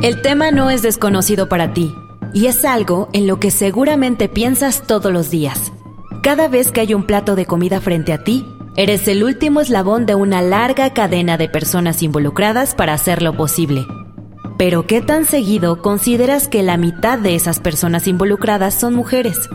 El tema no es desconocido para ti y es algo en lo que seguramente piensas todos los días. Cada vez que hay un plato de comida frente a ti, eres el último eslabón de una larga cadena de personas involucradas para hacerlo posible. Pero ¿qué tan seguido consideras que la mitad de esas personas involucradas son mujeres?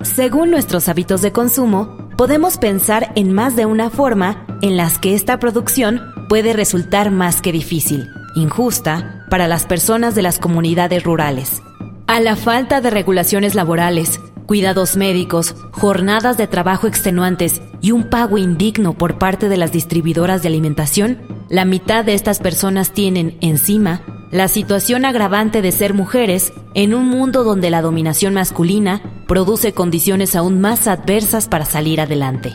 Según nuestros hábitos de consumo, podemos pensar en más de una forma en las que esta producción puede resultar más que difícil, injusta, para las personas de las comunidades rurales. A la falta de regulaciones laborales, cuidados médicos, jornadas de trabajo extenuantes y un pago indigno por parte de las distribuidoras de alimentación, la mitad de estas personas tienen, encima, la situación agravante de ser mujeres en un mundo donde la dominación masculina produce condiciones aún más adversas para salir adelante.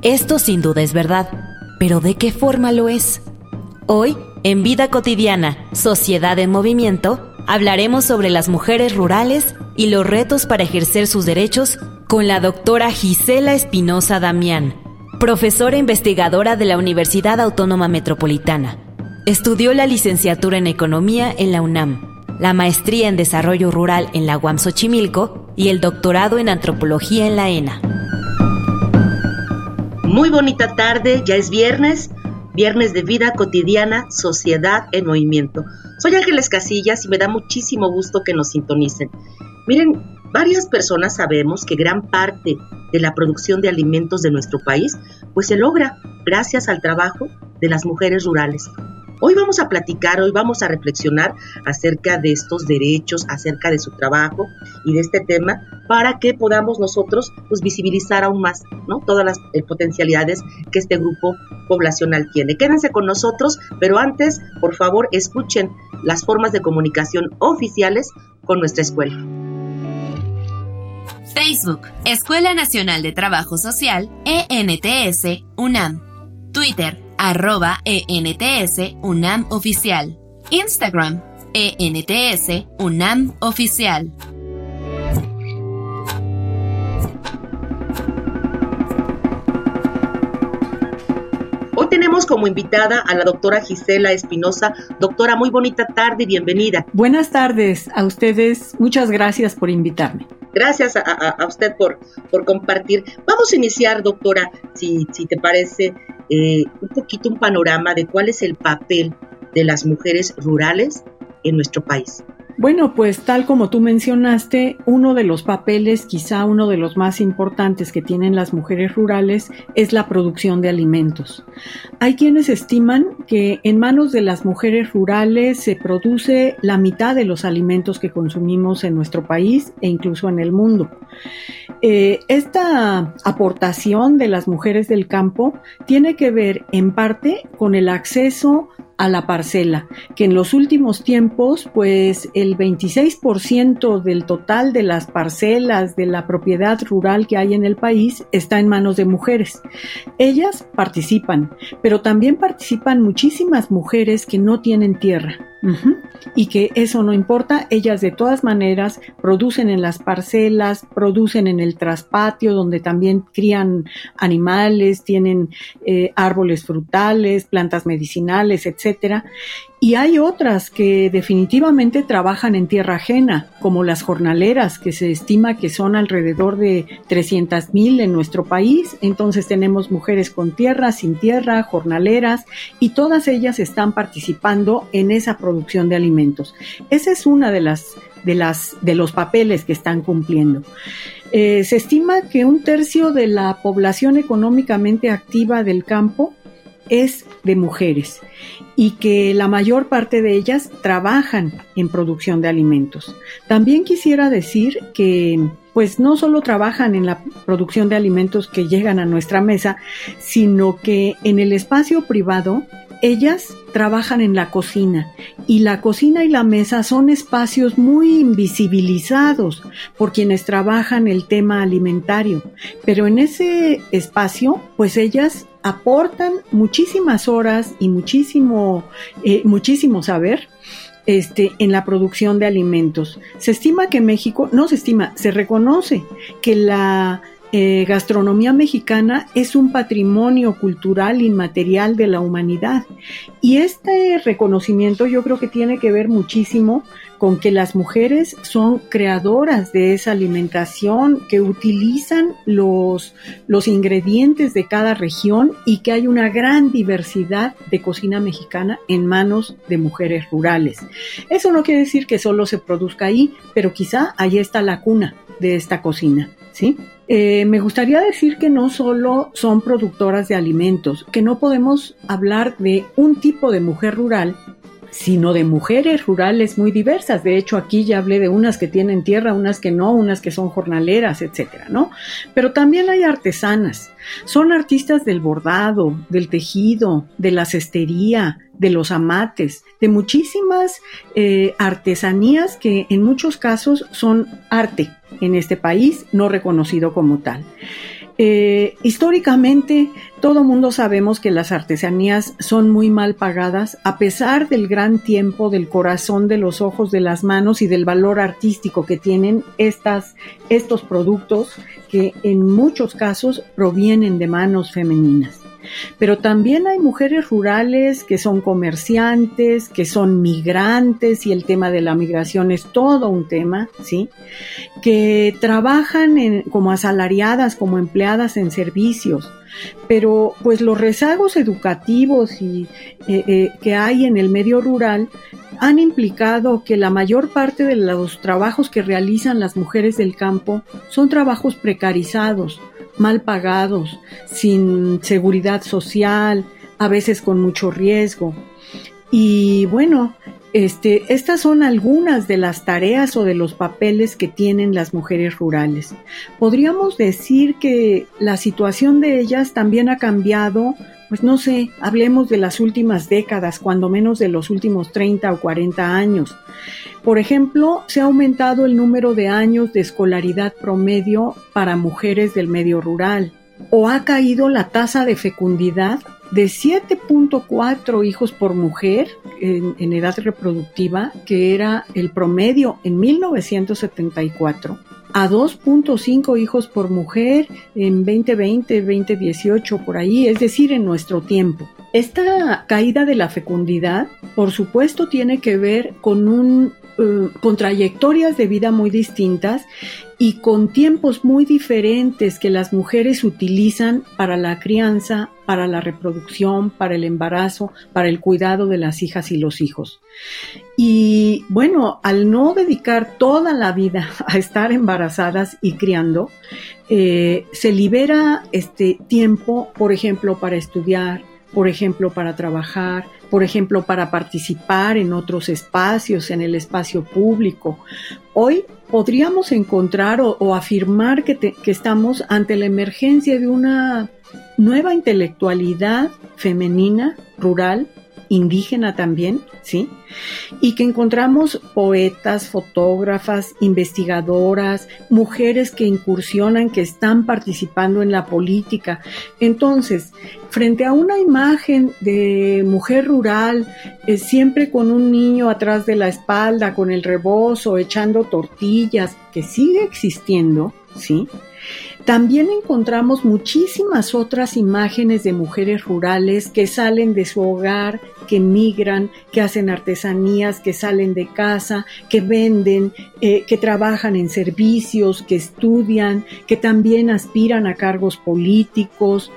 Esto sin duda es verdad, pero ¿de qué forma lo es? Hoy, en Vida Cotidiana, Sociedad en Movimiento, hablaremos sobre las mujeres rurales y los retos para ejercer sus derechos con la doctora Gisela Espinosa Damián, profesora investigadora de la Universidad Autónoma Metropolitana. Estudió la licenciatura en Economía en la UNAM, la maestría en Desarrollo Rural en la UAM Xochimilco y el doctorado en Antropología en la ENA. Muy bonita tarde, ya es viernes, viernes de vida cotidiana, sociedad en movimiento. Soy Ángeles Casillas y me da muchísimo gusto que nos sintonicen. Miren, varias personas sabemos que gran parte de la producción de alimentos de nuestro país pues se logra gracias al trabajo de las mujeres rurales. Hoy vamos a platicar, hoy vamos a reflexionar acerca de estos derechos, acerca de su trabajo y de este tema para que podamos nosotros pues visibilizar aún más, ¿no? Todas las eh, potencialidades que este grupo poblacional tiene. Quédense con nosotros, pero antes, por favor, escuchen las formas de comunicación oficiales con nuestra escuela. Facebook, Escuela Nacional de Trabajo Social, ENTS, UNAM. Twitter, arroba ENTS UNAM Oficial. Instagram, ENTS UNAM Oficial. Como invitada a la doctora Gisela Espinosa. Doctora, muy bonita tarde y bienvenida. Buenas tardes a ustedes. Muchas gracias por invitarme. Gracias a, usted por, por compartir. Vamos a iniciar, doctora, si, si te parece, eh, un poquito un panorama de cuál es el papel de las mujeres rurales en nuestro país. Bueno, pues tal como tú mencionaste, uno de los papeles, quizá uno de los más importantes que tienen las mujeres rurales es la producción de alimentos. Hay quienes estiman que en manos de las mujeres rurales se produce la mitad de los alimentos que consumimos en nuestro país e incluso en el mundo. Eh, esta aportación de las mujeres del campo tiene que ver en parte con el acceso a la parcela, que en los últimos tiempos, pues el 26% del total de las parcelas de la propiedad rural que hay en el país está en manos de mujeres. Ellas participan, pero también participan muchísimas mujeres que no tienen tierra. Y que eso no importa, ellas de todas maneras producen en las parcelas, producen en el traspatio, donde también crían animales, tienen eh, árboles frutales, plantas medicinales, etcétera. Y hay otras que definitivamente trabajan en tierra ajena, como las jornaleras, que se estima que son alrededor de 300 mil en nuestro país. Entonces tenemos mujeres con tierra, sin tierra, jornaleras, y todas ellas están participando en esa producción de alimentos. Esa es una de las de las de los papeles que están cumpliendo. Eh, se estima que un tercio de la población económicamente activa del campo es de mujeres y que la mayor parte de ellas trabajan en producción de alimentos. También quisiera decir que pues no solo trabajan en la producción de alimentos que llegan a nuestra mesa, sino que en el espacio privado ellas trabajan en la cocina y la cocina y la mesa son espacios muy invisibilizados por quienes trabajan el tema alimentario, pero en ese espacio pues ellas aportan muchísimas horas y muchísimo, eh, muchísimo saber este, en la producción de alimentos. Se estima que México, no se estima, se reconoce que la eh, gastronomía mexicana es un patrimonio cultural inmaterial de la humanidad. Y este reconocimiento yo creo que tiene que ver muchísimo con que las mujeres son creadoras de esa alimentación, que utilizan los, los ingredientes de cada región y que hay una gran diversidad de cocina mexicana en manos de mujeres rurales. Eso no quiere decir que solo se produzca ahí, pero quizá ahí está la cuna de esta cocina, ¿sí? Eh, me gustaría decir que no solo son productoras de alimentos, que no podemos hablar de un tipo de mujer rural, sino de mujeres rurales muy diversas. De hecho, aquí ya hablé de unas que tienen tierra, unas que no, unas que son jornaleras, etcétera, ¿no? Pero también hay artesanas. Son artistas del bordado, del tejido, de la cestería, de los amates, de muchísimas eh, artesanías que en muchos casos son arte en este país, no reconocido como tal. Eh, históricamente, todo mundo sabemos que las artesanías son muy mal pagadas, a pesar del gran tiempo, del corazón, de los ojos, de las manos y del valor artístico que tienen estas, estos productos que en muchos casos provienen de manos femeninas. Pero también hay mujeres rurales que son comerciantes, que son migrantes y el tema de la migración es todo un tema, ¿sí? Que trabajan como asalariadas, como empleadas en servicios. Pero pues los rezagos educativos y, eh, eh, que hay en el medio rural han implicado que la mayor parte de los trabajos que realizan las mujeres del campo son trabajos precarizados, mal pagados, sin seguridad social, a veces con mucho riesgo. Y bueno, este, estas son algunas de las tareas o de los papeles que tienen las mujeres rurales. Podríamos decir que la situación de ellas también ha cambiado pues no sé, hablemos de las últimas décadas, cuando menos de los últimos 30 o 40 años. Por ejemplo, se ha aumentado el número de años de escolaridad promedio para mujeres del medio rural, o ha caído la tasa de fecundidad de 7.4 hijos por mujer en, edad reproductiva, que era el promedio en 1974, a 2.5 hijos por mujer en 2020, 2018, por ahí, es decir, en nuestro tiempo. Esta caída de la fecundidad, por supuesto, tiene que ver con un eh, con trayectorias de vida muy distintas y con tiempos muy diferentes que las mujeres utilizan para la crianza, para la reproducción, para el embarazo, para el cuidado de las hijas y los hijos. Y bueno, al no dedicar toda la vida a estar embarazadas y criando, eh, se libera este tiempo, por ejemplo, para estudiar, por ejemplo, para trabajar, por ejemplo, para participar en otros espacios, en el espacio público. Hoy podríamos encontrar o, afirmar que, que estamos ante la emergencia de una nueva intelectualidad femenina, rural, indígena también, ¿sí? Y que encontramos poetas, fotógrafas, investigadoras, mujeres que incursionan, que están participando en la política. Entonces, frente a una imagen de mujer rural, eh, siempre con un niño atrás de la espalda, con el rebozo, echando tortillas, que sigue existiendo, ¿sí? También encontramos muchísimas otras imágenes de mujeres rurales que salen de su hogar, que migran, que hacen artesanías, que salen de casa, que venden, eh, que trabajan en servicios, que estudian, que también aspiran a cargos políticos.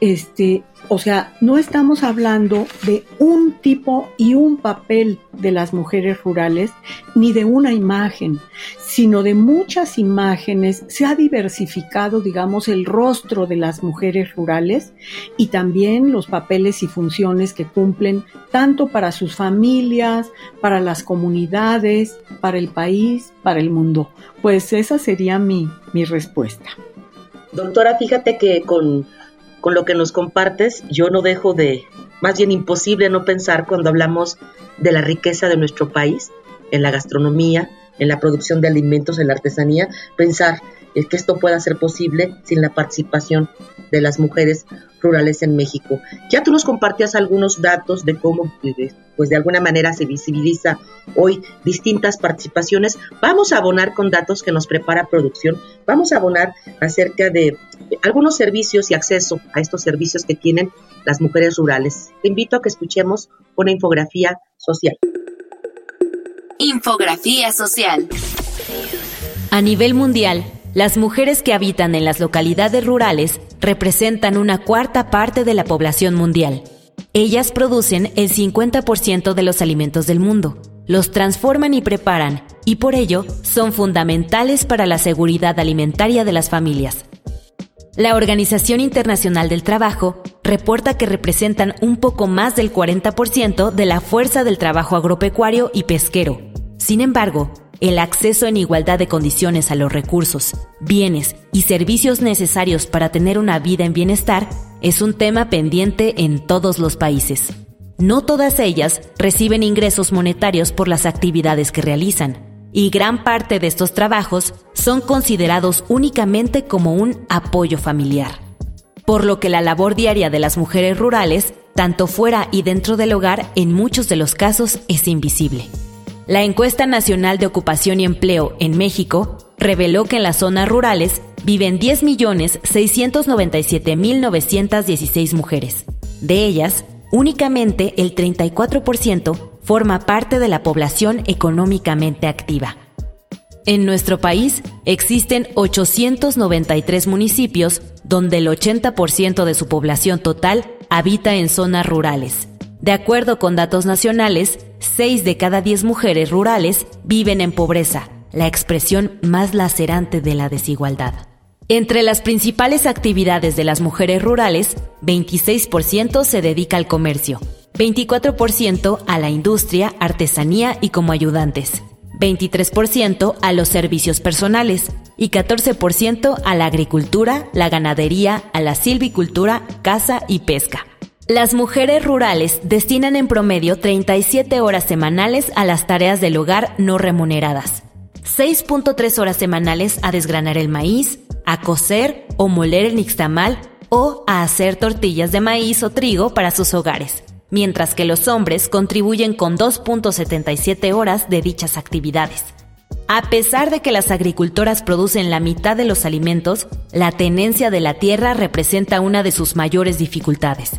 Este, o sea, no estamos hablando de un tipo y un papel de las mujeres rurales, ni de una imagen, sino de muchas imágenes. Se ha diversificado, digamos, el rostro de las mujeres rurales y también los papeles y funciones que cumplen tanto para sus familias, para las comunidades, para el país, para el mundo. Pues esa sería mi, mi respuesta. Doctora, fíjate que con con lo que nos compartes, yo no dejo de, más bien imposible no pensar cuando hablamos de la riqueza de nuestro país, en la gastronomía, en la producción de alimentos, en la artesanía, pensar que esto pueda ser posible sin la participación de las mujeres rurales en México. Ya tú nos compartías algunos datos de cómo, pues de alguna manera se visibiliza hoy distintas participaciones. Vamos a abonar con datos que nos prepara producción. Vamos a abonar acerca de algunos servicios y acceso a estos servicios que tienen las mujeres rurales. Te invito a que escuchemos una infografía social. Infografía social. A nivel mundial, las mujeres que habitan en las localidades rurales representan una cuarta parte de la población mundial. Ellas producen el 50% de los alimentos del mundo, los transforman y preparan, y por ello son fundamentales para la seguridad alimentaria de las familias. La Organización Internacional del Trabajo reporta que representan un poco más del 40% de la fuerza del trabajo agropecuario y pesquero. Sin embargo, el acceso en igualdad de condiciones a los recursos, bienes y servicios necesarios para tener una vida en bienestar es un tema pendiente en todos los países. No todas ellas reciben ingresos monetarios por las actividades que realizan, y gran parte de estos trabajos son considerados únicamente como un apoyo familiar. Por lo que la labor diaria de las mujeres rurales, tanto fuera y dentro del hogar, en muchos de los casos es invisible. La encuesta nacional de ocupación y empleo en México reveló que en las zonas rurales viven 10.697.916 mujeres. De ellas, únicamente el 34% forma parte de la población económicamente activa. En nuestro país existen 893 municipios donde el 80% de su población total habita en zonas rurales. De acuerdo con datos nacionales, 6 de cada 10 mujeres rurales viven en pobreza, la expresión más lacerante de la desigualdad. Entre las principales actividades de las mujeres rurales, 26% se dedica al comercio, 24% a la industria, artesanía y como ayudantes, 23% a los servicios personales y 14% a la agricultura, la ganadería, a la silvicultura, caza y pesca. Las mujeres rurales destinan en promedio 37 horas semanales a las tareas del hogar no remuneradas, 6.3 horas semanales a desgranar el maíz, a cocer o moler el nixtamal o a hacer tortillas de maíz o trigo para sus hogares, mientras que los hombres contribuyen con 2.77 horas de dichas actividades. A pesar de que las agricultoras producen la mitad de los alimentos, la tenencia de la tierra representa una de sus mayores dificultades.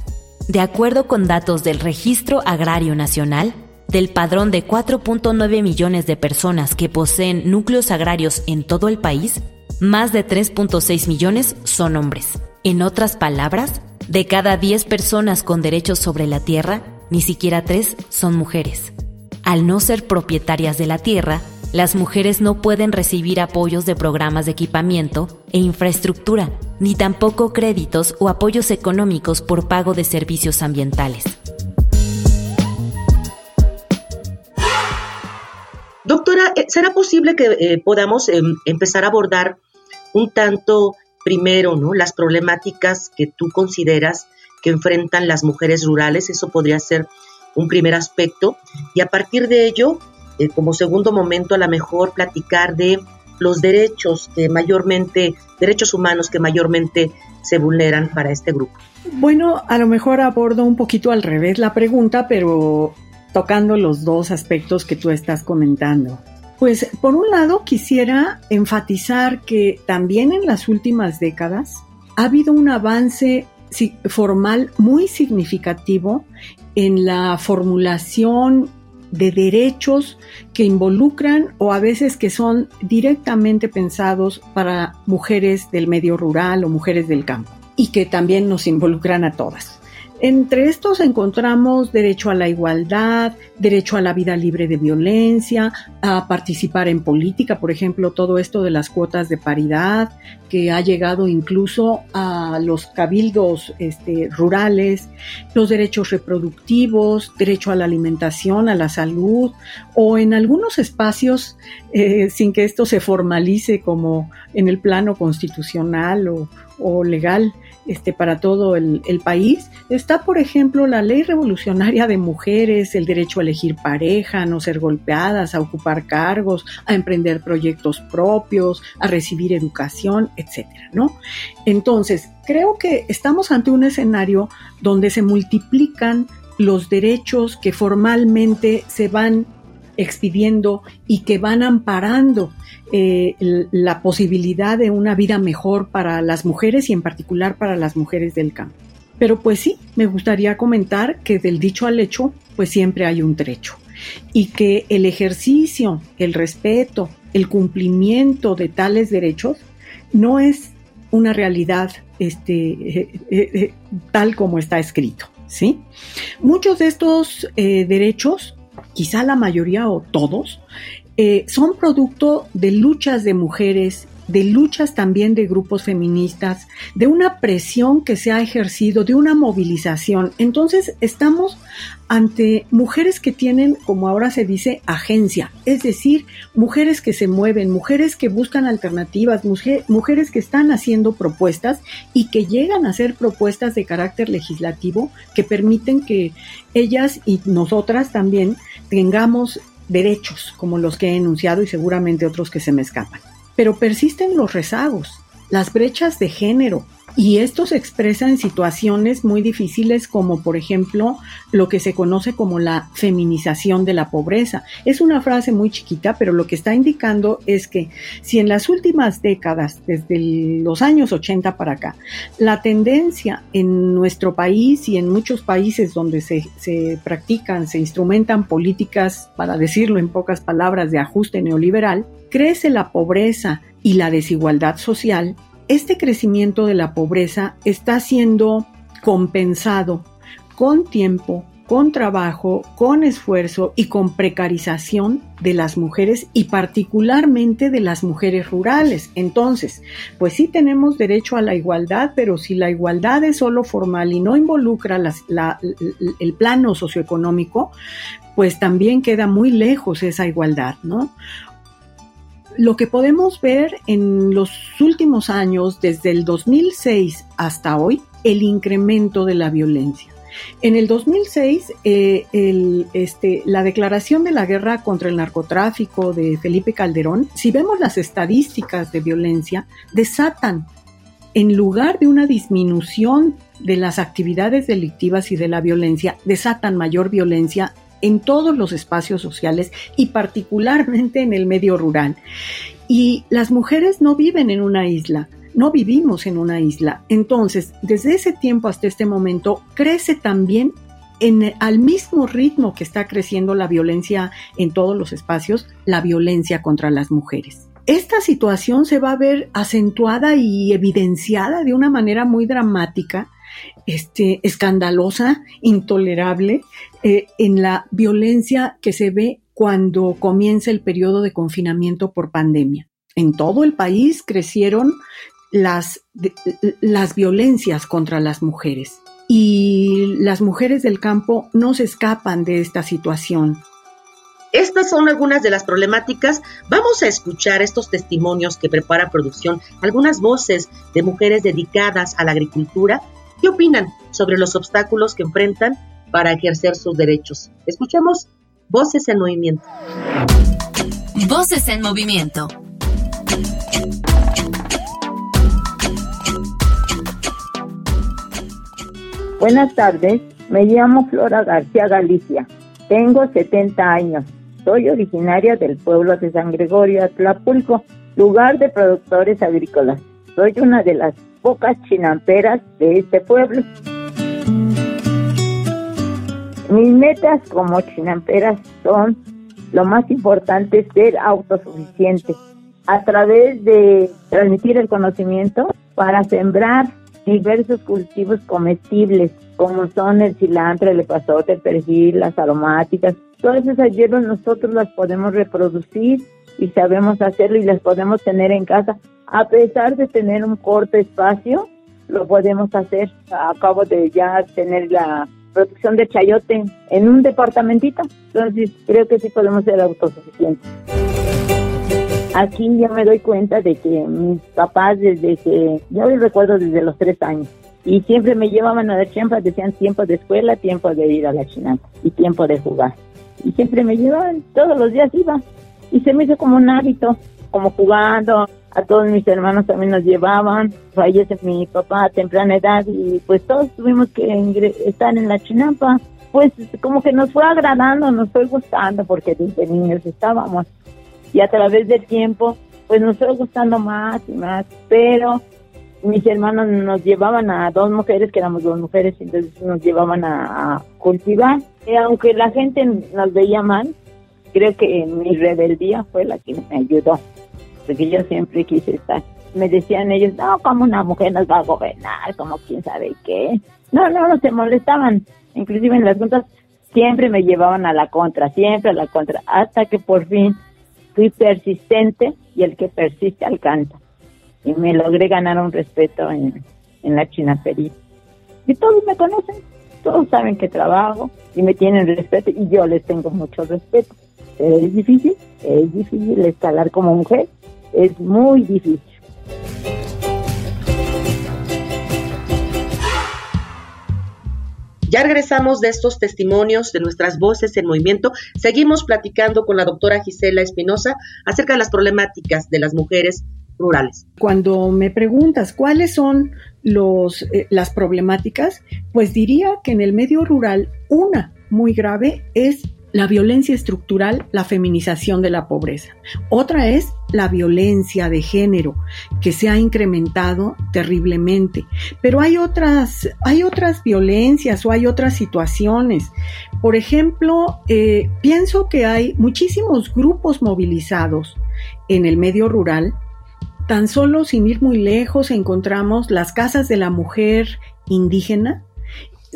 De acuerdo con datos del Registro Agrario Nacional, del padrón de 4.9 millones de personas que poseen núcleos agrarios en todo el país, más de 3.6 millones son hombres. En otras palabras, de cada 10 personas con derechos sobre la tierra, ni siquiera 3 son mujeres. Al no ser propietarias de la tierra, las mujeres no pueden recibir apoyos de programas de equipamiento e infraestructura, ni tampoco créditos o apoyos económicos por pago de servicios ambientales. Doctora, eh, ¿será posible que eh, podamos em, empezar a abordar un tanto primero ¿no? las problemáticas que tú consideras que enfrentan las mujeres rurales? Eso podría ser un primer aspecto. Y a partir de ello, eh, como segundo momento, a lo mejor platicar de los derechos que mayormente, derechos humanos que mayormente se vulneran para este grupo. Bueno, a lo mejor abordo un poquito al revés la pregunta, pero tocando los dos aspectos que tú estás comentando. Pues por un lado quisiera enfatizar que también en las últimas décadas ha habido un avance formal muy significativo en la formulación de derechos que involucran o a veces que son directamente pensados para mujeres del medio rural o mujeres del campo. y que también nos involucran a todas. Entre estos encontramos derecho a la igualdad, derecho a la vida libre de violencia, a participar en política, por ejemplo, todo esto de las cuotas de paridad, que ha llegado incluso a los cabildos este, rurales, los derechos reproductivos, derecho a la alimentación, a la salud, o en algunos espacios, eh, sin que esto se formalice como en el plano constitucional o, o legal, este, para todo el, país. Está, por ejemplo, la ley revolucionaria de mujeres, el derecho a elegir pareja, a no ser golpeadas, a ocupar cargos, a emprender proyectos propios, a recibir educación, etcétera, ¿no? Entonces, creo que estamos ante un escenario donde se multiplican los derechos que formalmente se van expidiendo y que van amparando eh, la posibilidad de una vida mejor para las mujeres y en particular para las mujeres del campo. Pero pues sí, me gustaría comentar que del dicho al hecho, pues siempre hay un trecho. Y que el ejercicio, el respeto, el cumplimiento de tales derechos no es una realidad este, eh, eh, tal como está escrito. ¿sí? Muchos de estos derechos, quizá la mayoría o todos, eh, son producto de luchas de mujeres, de luchas también de grupos feministas, de una presión que se ha ejercido, de una movilización. Entonces estamos ante mujeres que tienen, como ahora se dice, agencia, es decir, mujeres que se mueven, mujeres que buscan alternativas, mujeres que están haciendo propuestas y que llegan a hacer propuestas de carácter legislativo que permiten que ellas y nosotras también tengamos derechos como los que he enunciado y seguramente otros que se me escapan. Pero persisten los rezagos, las brechas de género, y esto se expresa en situaciones muy difíciles como por ejemplo lo que se conoce como la feminización de la pobreza. Es una frase muy chiquita, pero lo que está indicando es que si en las últimas décadas, desde los años 80 para acá, la tendencia en nuestro país y en muchos países donde se, se practican, se instrumentan políticas, para decirlo en pocas palabras, de ajuste neoliberal, crece la pobreza y la desigualdad social, este crecimiento de la pobreza está siendo compensado con tiempo, con trabajo, con esfuerzo y con precarización de las mujeres y particularmente de las mujeres rurales. Entonces, pues sí tenemos derecho a la igualdad, pero si la igualdad es solo formal y no involucra el plano socioeconómico, pues también queda muy lejos esa igualdad, ¿no? Lo que podemos ver en los últimos años, desde el 2006 hasta hoy, el incremento de la violencia. En el 2006, eh, este, la declaración de la guerra contra el narcotráfico de Felipe Calderón, si vemos las estadísticas de violencia, desatan, en lugar de una disminución de las actividades delictivas y de la violencia, desatan mayor violencia en todos los espacios sociales y particularmente en el medio rural. Y las mujeres no viven en una isla, no vivimos en una isla. Entonces, desde ese tiempo hasta este momento, crece también en, al mismo ritmo que está creciendo la violencia en todos los espacios, la violencia contra las mujeres. Esta situación se va a ver acentuada y evidenciada de una manera muy dramática este, escandalosa, intolerable, eh, en la violencia que se ve cuando comienza el periodo de confinamiento por pandemia. En todo el país crecieron las, las violencias contra las mujeres y las mujeres del campo no se escapan de esta situación. Estas son algunas de las problemáticas. Vamos a escuchar estos testimonios que prepara producción, algunas voces de mujeres dedicadas a la agricultura ¿Qué opinan sobre los obstáculos que enfrentan para ejercer sus derechos? Escuchemos Voces en Movimiento. Voces en Movimiento. Buenas tardes, me llamo Flora García Galicia, tengo 70 años, soy originaria del pueblo de San Gregorio Atlapulco, lugar de productores agrícolas. Soy una de las pocas chinamperas de este pueblo. Mis metas como chinamperas son, lo más importante, ser autosuficiente a través de transmitir el conocimiento para sembrar diversos cultivos comestibles, como son el cilantro, el epazote, el perejil, las aromáticas. Todas esas hierbas nosotros las podemos reproducir y sabemos hacerlo y las podemos tener en casa. A pesar de tener un corto espacio, lo podemos hacer. Acabo de ya tener la producción de chayote en un departamentito, entonces creo que sí podemos ser autosuficientes. Aquí ya me doy cuenta de que mis papás desde que, yo les recuerdo desde los tres años, y siempre me llevaban a la champa, decían tiempo de escuela, tiempo de ir a la chinata y tiempo de jugar. Y siempre me llevaban, todos los días iba. Y se me hizo como un hábito, como jugando, a todos mis hermanos también nos llevaban, fallece mi papá a temprana edad y pues todos tuvimos que estar en la chinampa. Pues como que nos fue agradando, nos fue gustando porque desde niños estábamos y a través del tiempo pues nos fue gustando más y más, pero mis hermanos nos llevaban a dos mujeres, que éramos dos mujeres, entonces nos llevaban a, cultivar. Y aunque la gente nos veía mal, creo que mi rebeldía fue la que me ayudó porque yo siempre quise estar. Me decían ellos, no, como una mujer nos va a gobernar, como quién sabe qué. No, no, no se molestaban. Inclusive en las juntas siempre me llevaban a la contra, siempre a la contra, hasta que por fin fui persistente y el que persiste alcanza. Y me logré ganar un respeto en, en la chinapería. Y todos me conocen, todos saben que trabajo y me tienen respeto y yo les tengo mucho respeto. Es difícil, es difícil escalar como mujer, es muy difícil. Ya regresamos de estos testimonios de nuestras voces en movimiento. Seguimos platicando con la doctora Gisela Espinosa acerca de las problemáticas de las mujeres rurales. Cuando me preguntas cuáles son los, eh, las problemáticas, pues diría que en el medio rural una muy grave es la violencia estructural, la feminización de la pobreza. Otra es la violencia de género, que se ha incrementado terriblemente. Pero hay otras, hay otras violencias o hay otras situaciones. Por ejemplo, eh, pienso que hay muchísimos grupos movilizados en el medio rural. Tan solo sin ir muy lejos encontramos las casas de la mujer indígena,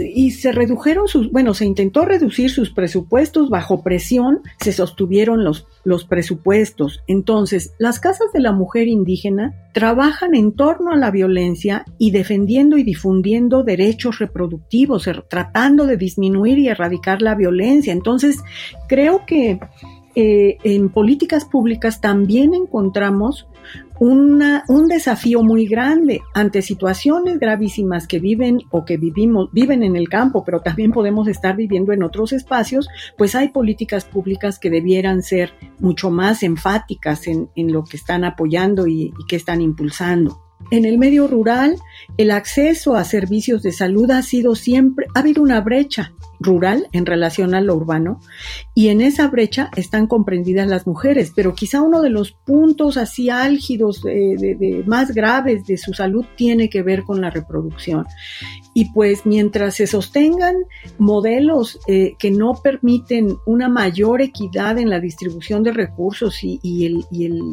y se redujeron sus, bueno, se intentó reducir sus presupuestos bajo presión, se sostuvieron los, los presupuestos. Entonces, las casas de la mujer indígena trabajan en torno a la violencia y defendiendo y difundiendo derechos reproductivos, er, tratando de disminuir y erradicar la violencia. Entonces, creo que eh, en políticas públicas también encontramos una, un desafío muy grande ante situaciones gravísimas que viven o que vivimos, viven en el campo, pero también podemos estar viviendo en otros espacios, pues hay políticas públicas que debieran ser mucho más enfáticas en, en lo que están apoyando y, y que están impulsando. En el medio rural, el acceso a servicios de salud ha sido siempre, ha habido una brecha rural en relación a lo urbano y en esa brecha están comprendidas las mujeres, pero quizá uno de los puntos así álgidos, de, más graves de su salud tiene que ver con la reproducción. Y pues mientras se sostengan modelos eh, que no permiten una mayor equidad en la distribución de recursos y, el,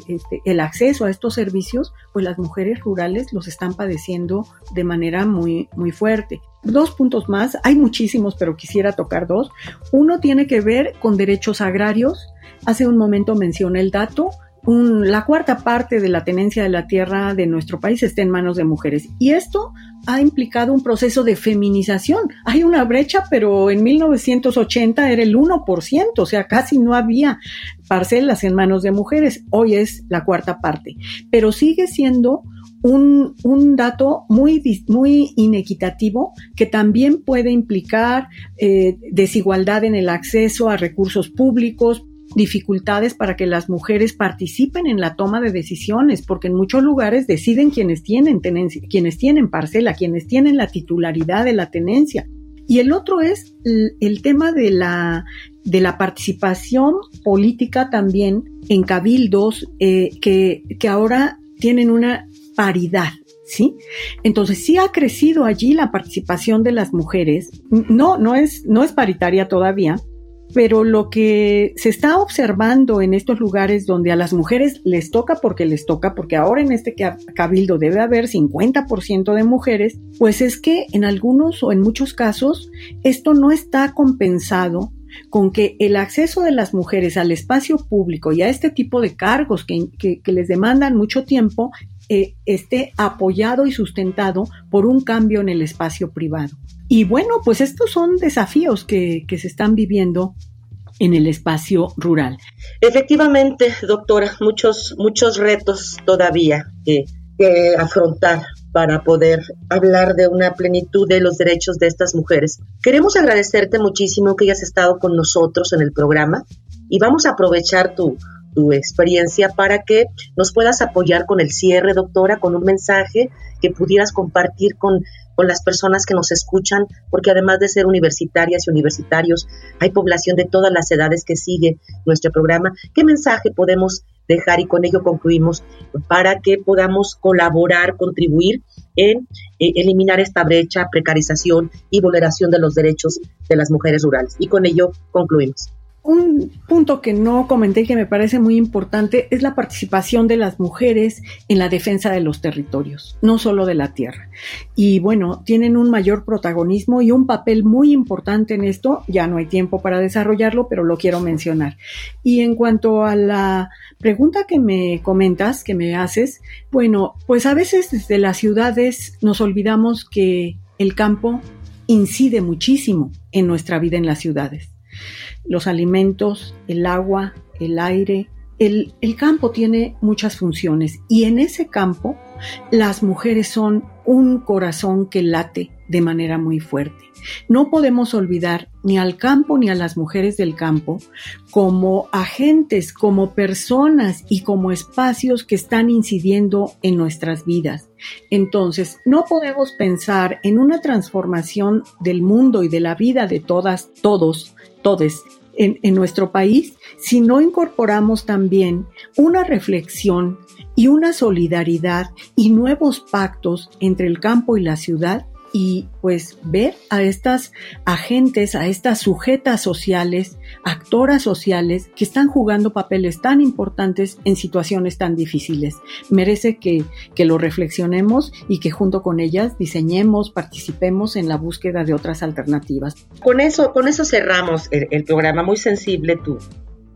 este, el, acceso a estos servicios, pues las mujeres rurales los están padeciendo de manera muy, muy fuerte. Dos puntos más, hay muchísimos, pero quisiera tocar dos. Uno tiene que ver con derechos agrarios. Hace un momento mencioné el dato. la cuarta parte de la tenencia de la tierra de nuestro país está en manos de mujeres. Y esto ha implicado un proceso de feminización. Hay una brecha, pero en 1980 era el 1%, o sea, casi no había parcelas en manos de mujeres. Hoy es la cuarta parte. Pero sigue siendo un, un, dato muy, muy inequitativo que también puede implicar eh, desigualdad en el acceso a recursos públicos, dificultades para que las mujeres participen en la toma de decisiones, porque en muchos lugares deciden quienes tienen tenencia, quienes tienen parcela, quienes tienen la titularidad de la tenencia. Y el otro es el, tema de la, de la participación política también en cabildos eh, que, que ahora tienen una paridad. ¿Sí? Entonces sí ha crecido allí la participación de las mujeres. No, no es, no es paritaria todavía, pero lo que se está observando en estos lugares donde a las mujeres les toca porque les toca, porque ahora en este cabildo debe haber 50% de mujeres, pues es que en algunos o en muchos casos esto no está compensado con que el acceso de las mujeres al espacio público y a este tipo de cargos que, les demandan mucho tiempo eh, esté apoyado y sustentado por un cambio en el espacio privado. Y bueno, pues estos son desafíos que, se están viviendo en el espacio rural. Efectivamente, doctora, muchos, muchos retos todavía que afrontar para poder hablar de una plenitud de los derechos de estas mujeres. Queremos agradecerte muchísimo que hayas estado con nosotros en el programa y vamos a aprovechar tu, tu experiencia para que nos puedas apoyar con el cierre, doctora, con un mensaje que pudieras compartir con, con las personas que nos escuchan, porque además de ser universitarias y universitarios, hay población de todas las edades que sigue nuestro programa. ¿Qué mensaje podemos dejar y con ello concluimos para que podamos colaborar, contribuir en eh, eliminar esta brecha, precarización y vulneración de los derechos de las mujeres rurales. Y con ello concluimos. Un punto que no comenté que me parece muy importante es la participación de las mujeres en la defensa de los territorios, no solo de la tierra. Y bueno, tienen un mayor protagonismo y un papel muy importante en esto. Ya no hay tiempo para desarrollarlo, pero lo quiero mencionar. Y en cuanto a la pregunta que me comentas, que me haces, bueno, pues a veces desde las ciudades nos olvidamos que el campo incide muchísimo en nuestra vida en las ciudades los alimentos, el agua, el aire. El, campo tiene muchas funciones y en ese campo las mujeres son un corazón que late de manera muy fuerte. No podemos olvidar ni al campo ni a las mujeres del campo como agentes, como personas y como espacios que están incidiendo en nuestras vidas. Entonces, no podemos pensar en una transformación del mundo y de la vida de todas, todos, todes en, nuestro país si no incorporamos también una reflexión y una solidaridad y nuevos pactos entre el campo y la ciudad y pues ver a estas agentes, a estas sujetas sociales, actoras sociales que están jugando papeles tan importantes en situaciones tan difíciles. Merece que, que lo reflexionemos y que junto con ellas diseñemos, participemos en la búsqueda de otras alternativas. Con eso, con eso cerramos el, programa. Muy sensible tu,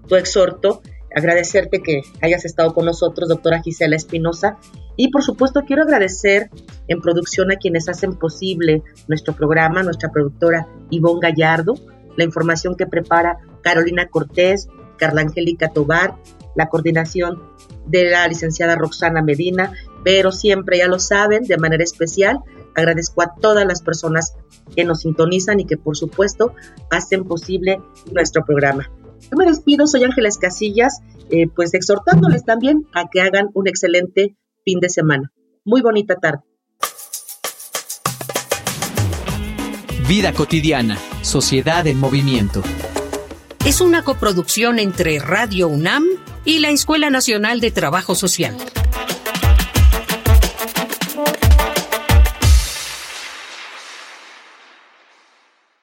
tu exhorto agradecerte que hayas estado con nosotros, doctora Gisela Espinosa. Y por supuesto quiero agradecer en producción a quienes hacen posible nuestro programa, nuestra productora Ivonne Gallardo, la información que prepara Carolina Cortés, Carla Angélica Tobar, la coordinación de la licenciada Roxana Medina, pero siempre ya lo saben, de manera especial, agradezco a todas las personas que nos sintonizan y que por supuesto hacen posible nuestro programa. Yo me despido, soy Ángeles Casillas, eh, pues exhortándoles también a que hagan un excelente fin de semana. Muy bonita tarde. Vida cotidiana, sociedad en movimiento. Es una coproducción entre Radio UNAM y la Escuela Nacional de Trabajo Social.